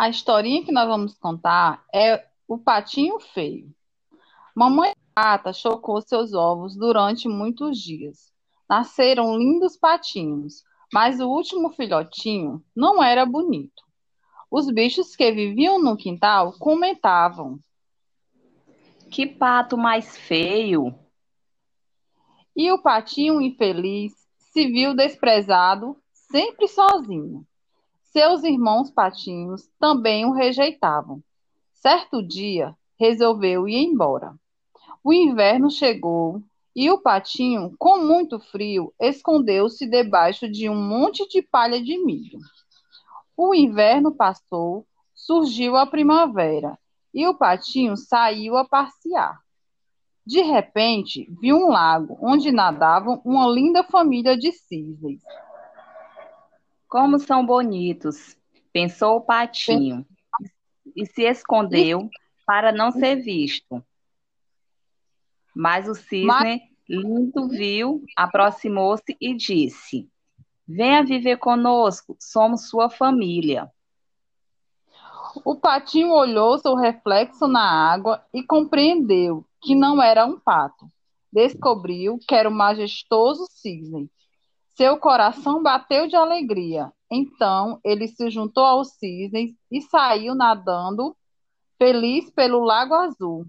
A historinha que nós vamos contar é o patinho feio. Mamãe pata chocou seus ovos durante muitos dias. Nasceram lindos patinhos, mas o último filhotinho não era bonito. Os bichos que viviam no quintal comentavam: Que pato mais feio! E o patinho infeliz se viu desprezado, sempre sozinho. Seus irmãos patinhos também o rejeitavam. Certo dia, resolveu ir embora. O inverno chegou e o patinho, com muito frio, escondeu-se debaixo de um monte de palha de milho. O inverno passou, surgiu a primavera e o patinho saiu a passear. De repente, viu um lago onde nadavam uma linda família de cisnes. Como são bonitos, pensou o patinho, e se escondeu para não ser visto. Mas o cisne, lindo, viu, aproximou-se e disse: Venha viver conosco, somos sua família. O patinho olhou seu reflexo na água e compreendeu que não era um pato. Descobriu que era o majestoso cisne seu coração bateu de alegria. Então ele se juntou aos cisnes e saiu nadando, feliz pelo Lago Azul.